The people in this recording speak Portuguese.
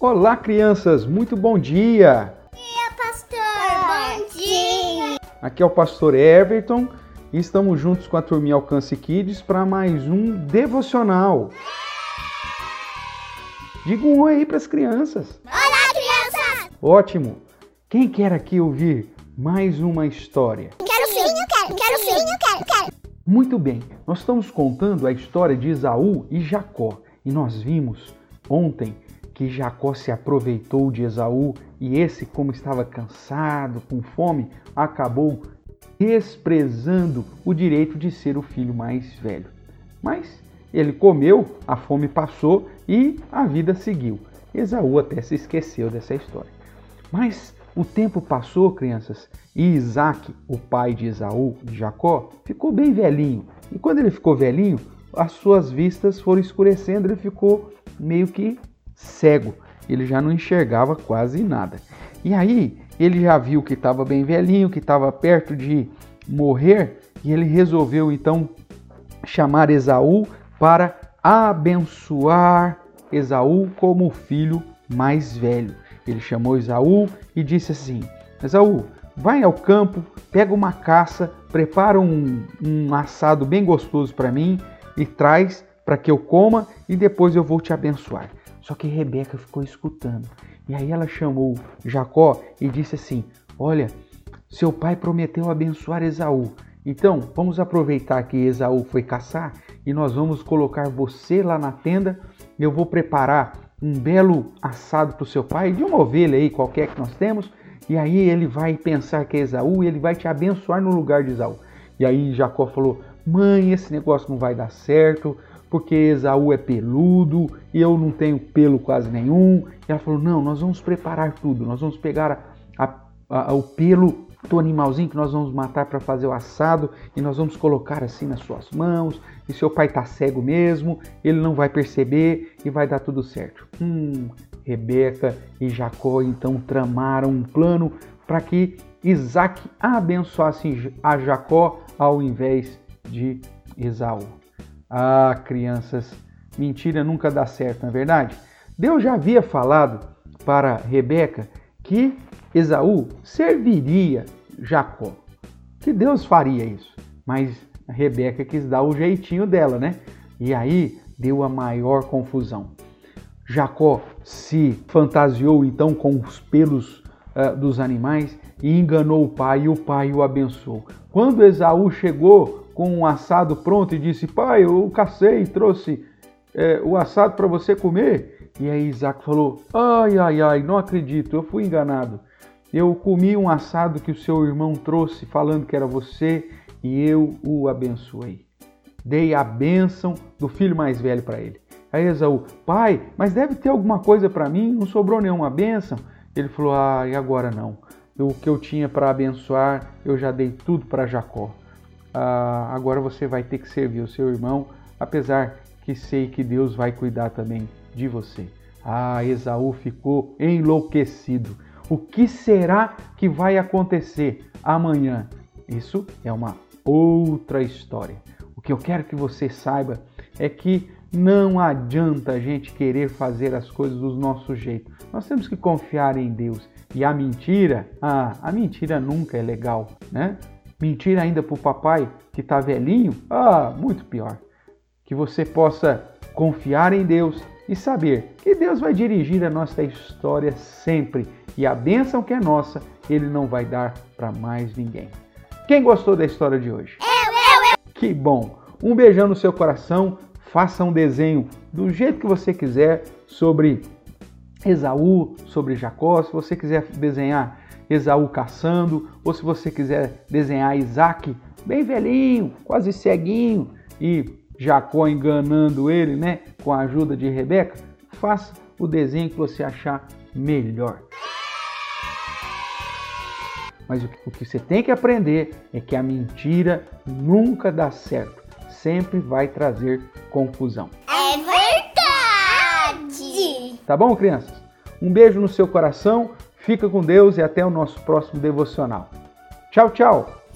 Olá, crianças, muito bom dia! dia, pastor! Bom dia! Aqui é o pastor Everton e estamos juntos com a turminha Alcance Kids para mais um devocional. Diga um oi aí para as crianças. Olá, crianças! Ótimo! Quem quer aqui ouvir mais uma história? Quero sim, eu quero, quero sim, eu quero, quero. Muito bem, nós estamos contando a história de Esaú e Jacó e nós vimos ontem que Jacó se aproveitou de Esaú e esse, como estava cansado, com fome, acabou desprezando o direito de ser o filho mais velho. Mas ele comeu, a fome passou e a vida seguiu. Esaú até se esqueceu dessa história. Mas o tempo passou, crianças, e Isaac, o pai de Esaú, de Jacó, ficou bem velhinho. E quando ele ficou velhinho, as suas vistas foram escurecendo, ele ficou meio que cego. Ele já não enxergava quase nada. E aí ele já viu que estava bem velhinho, que estava perto de morrer, e ele resolveu então chamar Esaú para abençoar Esaú como filho mais velho. Ele chamou Esaú e disse assim: Esaú, vai ao campo, pega uma caça, prepara um, um assado bem gostoso para mim e traz para que eu coma e depois eu vou te abençoar. Só que Rebeca ficou escutando. E aí ela chamou Jacó e disse assim: Olha, seu pai prometeu abençoar Esaú. Então, vamos aproveitar que Esaú foi caçar e nós vamos colocar você lá na tenda. Eu vou preparar um belo assado para o seu pai, de uma ovelha aí qualquer que nós temos. E aí ele vai pensar que é Esaú e ele vai te abençoar no lugar de Esaú. E aí Jacó falou: Mãe, esse negócio não vai dar certo porque Esaú é peludo e eu não tenho pelo quase nenhum. E ela falou: Não, nós vamos preparar tudo, nós vamos pegar a, a, a, o pelo do animalzinho que nós vamos matar para fazer o assado e nós vamos colocar assim nas suas mãos. E seu pai está cego mesmo, ele não vai perceber e vai dar tudo certo. Hum, Rebeca e Jacó então tramaram um plano para que Isaac abençoasse a Jacó ao invés de Esaú. Ah, crianças, mentira nunca dá certo, não é verdade? Deus já havia falado para Rebeca que Esaú serviria Jacó. Que Deus faria isso. Mas Rebeca quis dar o jeitinho dela, né? E aí deu a maior confusão. Jacó se fantasiou então com os pelos uh, dos animais e enganou o pai, e o pai o abençoou. Quando Esaú chegou com um assado pronto e disse: Pai, eu cacei e trouxe é, o assado para você comer. E aí Isaac falou: Ai, ai, ai, não acredito, eu fui enganado. Eu comi um assado que o seu irmão trouxe falando que era você e eu o abençoei. Dei a bênção do filho mais velho para ele. Aí Esaú, pai, mas deve ter alguma coisa para mim, não sobrou nenhuma bênção. Ele falou: Ah, e agora não. O que eu tinha para abençoar, eu já dei tudo para Jacó ah, agora você vai ter que servir o seu irmão, apesar que sei que Deus vai cuidar também de você. Ah, Esaú ficou enlouquecido. O que será que vai acontecer amanhã? Isso é uma outra história. O que eu quero que você saiba é que não adianta a gente querer fazer as coisas do nosso jeito. Nós temos que confiar em Deus. E a mentira, ah, a mentira nunca é legal, né? Mentir ainda para o papai que está velhinho? Ah, muito pior. Que você possa confiar em Deus e saber que Deus vai dirigir a nossa história sempre e a bênção que é nossa, Ele não vai dar para mais ninguém. Quem gostou da história de hoje? Eu, eu, eu! Que bom! Um beijão no seu coração, faça um desenho do jeito que você quiser sobre Esaú, sobre Jacó. Se você quiser desenhar Esaú caçando, ou se você quiser desenhar Isaac bem velhinho, quase ceguinho, e Jacó enganando ele, né, com a ajuda de Rebeca, faça o desenho que você achar melhor. Mas o que você tem que aprender é que a mentira nunca dá certo, sempre vai trazer confusão. É verdade! Tá bom, crianças? Um beijo no seu coração. Fica com Deus e até o nosso próximo devocional. Tchau, tchau!